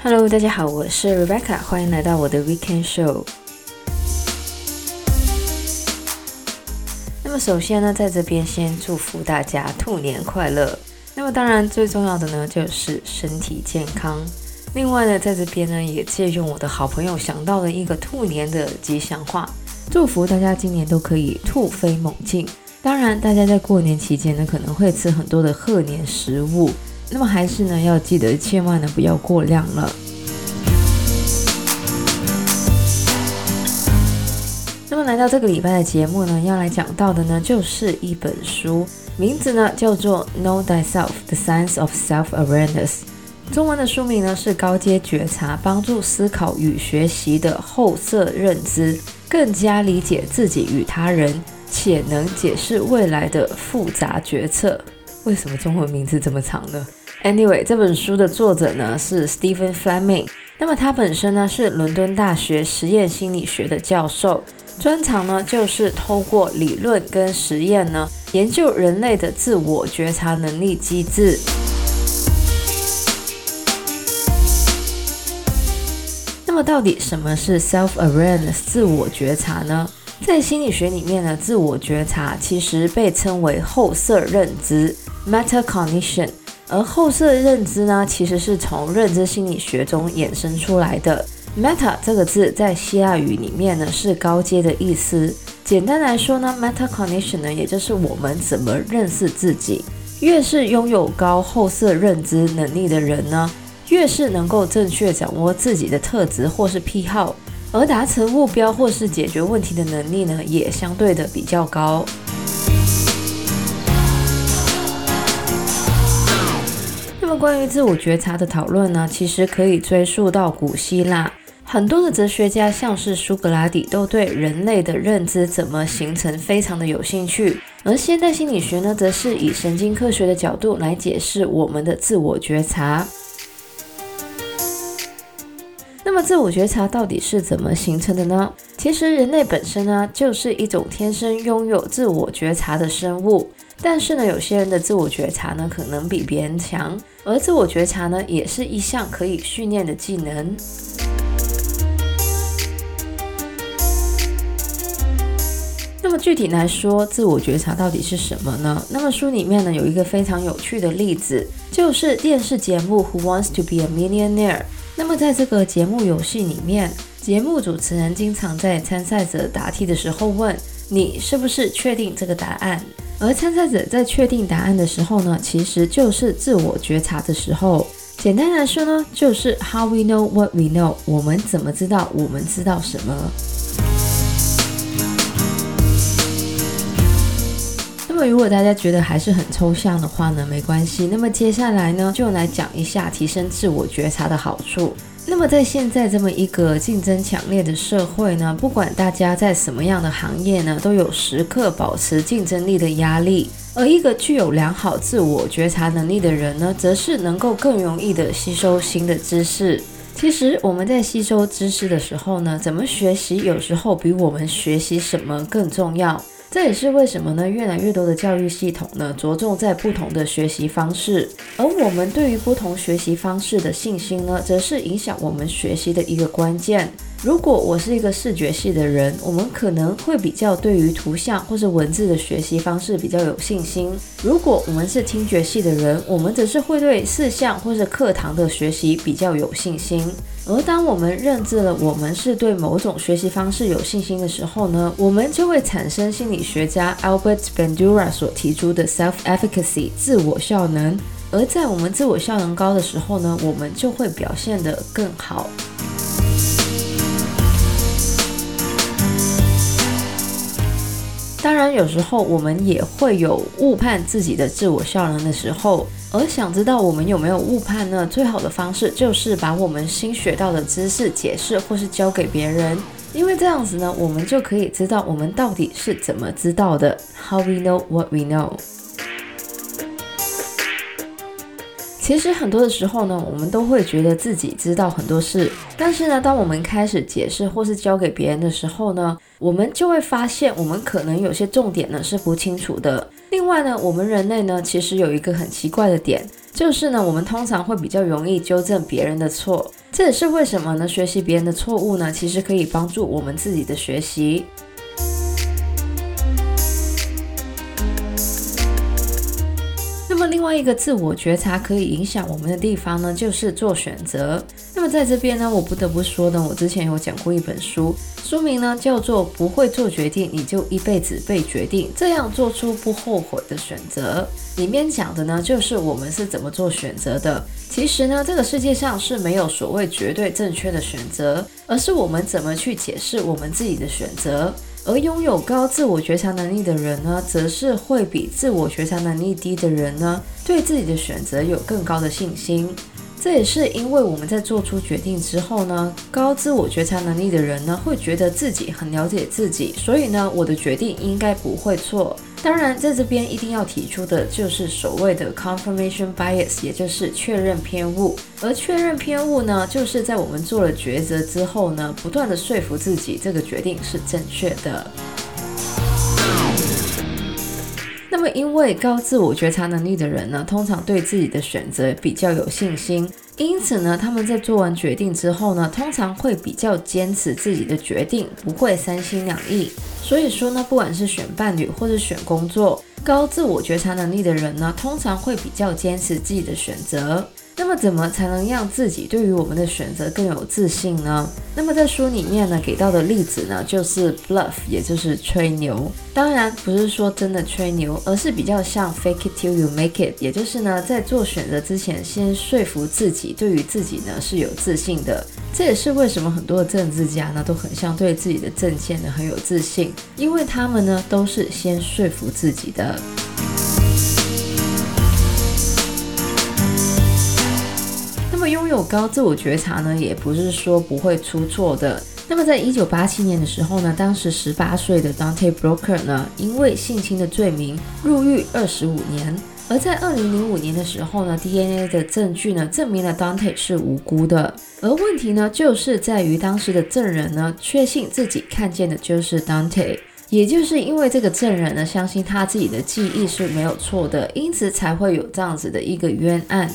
Hello，大家好，我是 Rebecca，欢迎来到我的 Weekend Show。那么首先呢，在这边先祝福大家兔年快乐。那么当然最重要的呢，就是身体健康。另外呢，在这边呢，也借用我的好朋友想到了一个兔年的吉祥话，祝福大家今年都可以兔飞猛进。当然，大家在过年期间呢，可能会吃很多的贺年食物。那么还是呢，要记得千万呢不要过量了。那么来到这个礼拜的节目呢，要来讲到的呢，就是一本书，名字呢叫做《Know Thyself: The Science of Self-Awareness》，中文的书名呢是《高阶觉察：帮助思考与学习的后设认知，更加理解自己与他人，且能解释未来的复杂决策》。为什么中文名字这么长呢？Anyway，这本书的作者呢是 Stephen Fleming。那么他本身呢是伦敦大学实验心理学的教授，专长呢就是透过理论跟实验呢研究人类的自我觉察能力机制。那么到底什么是 self-awareness 自我觉察呢？在心理学里面呢，自我觉察其实被称为后设认知 （metacognition）。而后设认知呢，其实是从认知心理学中衍生出来的。Meta 这个字在希腊语里面呢是高阶的意思。简单来说呢，Metacognition 呢也就是我们怎么认识自己。越是拥有高后设认知能力的人呢，越是能够正确掌握自己的特质或是癖好，而达成目标或是解决问题的能力呢，也相对的比较高。那么关于自我觉察的讨论呢，其实可以追溯到古希腊，很多的哲学家，像是苏格拉底，都对人类的认知怎么形成非常的有兴趣。而现代心理学呢，则是以神经科学的角度来解释我们的自我觉察。那么，自我觉察到底是怎么形成的呢？其实，人类本身呢，就是一种天生拥有自我觉察的生物。但是呢，有些人的自我觉察呢，可能比别人强，而自我觉察呢，也是一项可以训练的技能。那么具体来说，自我觉察到底是什么呢？那么书里面呢，有一个非常有趣的例子，就是电视节目《Who Wants to Be a Millionaire》。那么在这个节目游戏里面，节目主持人经常在参赛者答题的时候问：“你是不是确定这个答案？”而参赛者在确定答案的时候呢，其实就是自我觉察的时候。简单来说呢，就是 How we know what we know，我们怎么知道我们知道什么？那么如果大家觉得还是很抽象的话呢，没关系。那么接下来呢，就来讲一下提升自我觉察的好处。那么在现在这么一个竞争强烈的社会呢，不管大家在什么样的行业呢，都有时刻保持竞争力的压力。而一个具有良好自我觉察能力的人呢，则是能够更容易的吸收新的知识。其实我们在吸收知识的时候呢，怎么学习有时候比我们学习什么更重要。这也是为什么呢？越来越多的教育系统呢，着重在不同的学习方式，而我们对于不同学习方式的信心呢，则是影响我们学习的一个关键。如果我是一个视觉系的人，我们可能会比较对于图像或是文字的学习方式比较有信心；如果我们是听觉系的人，我们则是会对视像或是课堂的学习比较有信心。而当我们认知了我们是对某种学习方式有信心的时候呢，我们就会产生心理学家 Albert Bandura 所提出的 self-efficacy 自我效能。而在我们自我效能高的时候呢，我们就会表现得更好。有时候我们也会有误判自己的自我效能的时候。而想知道我们有没有误判呢？最好的方式就是把我们新学到的知识解释或是教给别人，因为这样子呢，我们就可以知道我们到底是怎么知道的。How we know what we know。其实很多的时候呢，我们都会觉得自己知道很多事，但是呢，当我们开始解释或是教给别人的时候呢，我们就会发现我们可能有些重点呢是不清楚的。另外呢，我们人类呢，其实有一个很奇怪的点，就是呢，我们通常会比较容易纠正别人的错。这也是为什么呢？学习别人的错误呢，其实可以帮助我们自己的学习。另外一个自我觉察可以影响我们的地方呢，就是做选择。那么在这边呢，我不得不说呢，我之前有讲过一本书，书名呢叫做《不会做决定，你就一辈子被决定，这样做出不后悔的选择》。里面讲的呢，就是我们是怎么做选择的。其实呢，这个世界上是没有所谓绝对正确的选择，而是我们怎么去解释我们自己的选择。而拥有高自我觉察能力的人呢，则是会比自我觉察能力低的人呢，对自己的选择有更高的信心。这也是因为我们在做出决定之后呢，高自我觉察能力的人呢，会觉得自己很了解自己，所以呢，我的决定应该不会错。当然，在这边一定要提出的就是所谓的 confirmation bias，也就是确认偏误。而确认偏误呢，就是在我们做了抉择之后呢，不断的说服自己这个决定是正确的。那么，因为高自我觉察能力的人呢，通常对自己的选择比较有信心，因此呢，他们在做完决定之后呢，通常会比较坚持自己的决定，不会三心两意。所以说呢，不管是选伴侣或者选工作，高自我觉察能力的人呢，通常会比较坚持自己的选择。那么怎么才能让自己对于我们的选择更有自信呢？那么在书里面呢，给到的例子呢，就是 bluff，也就是吹牛。当然不是说真的吹牛，而是比较像 fake it till you make it，也就是呢，在做选择之前，先说服自己，对于自己呢是有自信的。这也是为什么很多的政治家呢，都很像对自己的政见呢很有自信，因为他们呢都是先说服自己的。拥有高自我觉察呢，也不是说不会出错的。那么，在一九八七年的时候呢，当时十八岁的 Dante Brooker 呢，因为性侵的罪名入狱二十五年。而在二零零五年的时候呢，DNA 的证据呢，证明了 Dante 是无辜的。而问题呢，就是在于当时的证人呢，确信自己看见的就是 Dante，也就是因为这个证人呢，相信他自己的记忆是没有错的，因此才会有这样子的一个冤案。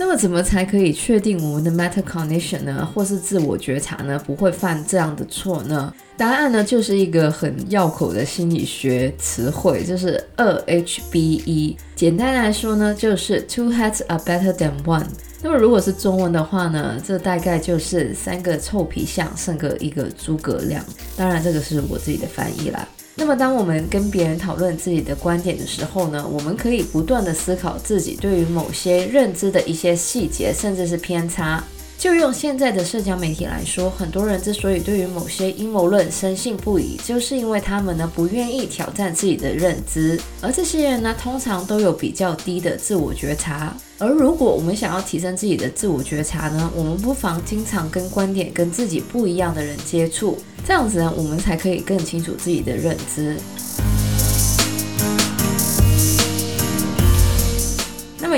那么怎么才可以确定我们的 metacognition 呢，或是自我觉察呢，不会犯这样的错呢？答案呢，就是一个很绕口的心理学词汇，就是二 HBE。简单来说呢，就是 two heads are better than one。那么如果是中文的话呢，这大概就是三个臭皮匠胜过一个诸葛亮。当然，这个是我自己的翻译啦。那么，当我们跟别人讨论自己的观点的时候呢，我们可以不断的思考自己对于某些认知的一些细节，甚至是偏差。就用现在的社交媒体来说，很多人之所以对于某些阴谋论深信不疑，就是因为他们呢不愿意挑战自己的认知，而这些人呢通常都有比较低的自我觉察。而如果我们想要提升自己的自我觉察呢，我们不妨经常跟观点跟自己不一样的人接触，这样子呢，我们才可以更清楚自己的认知。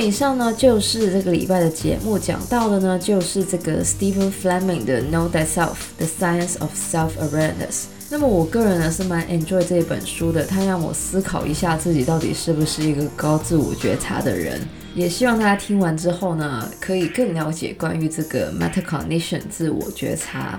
以上呢，就是这个礼拜的节目讲到的呢，就是这个 Stephen Fleming 的 Know Thyself: The Science of Self-Awareness。那么我个人呢是蛮 enjoy 这本书的，它让我思考一下自己到底是不是一个高自我觉察的人。也希望大家听完之后呢，可以更了解关于这个 metacognition 自我觉察。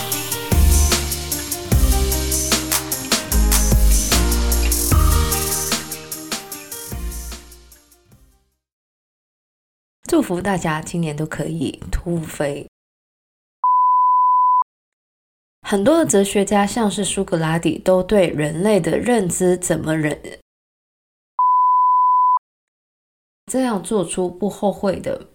祝福大家今年都可以突飞。很多的哲学家，像是苏格拉底，都对人类的认知怎么忍。这样做出不后悔的。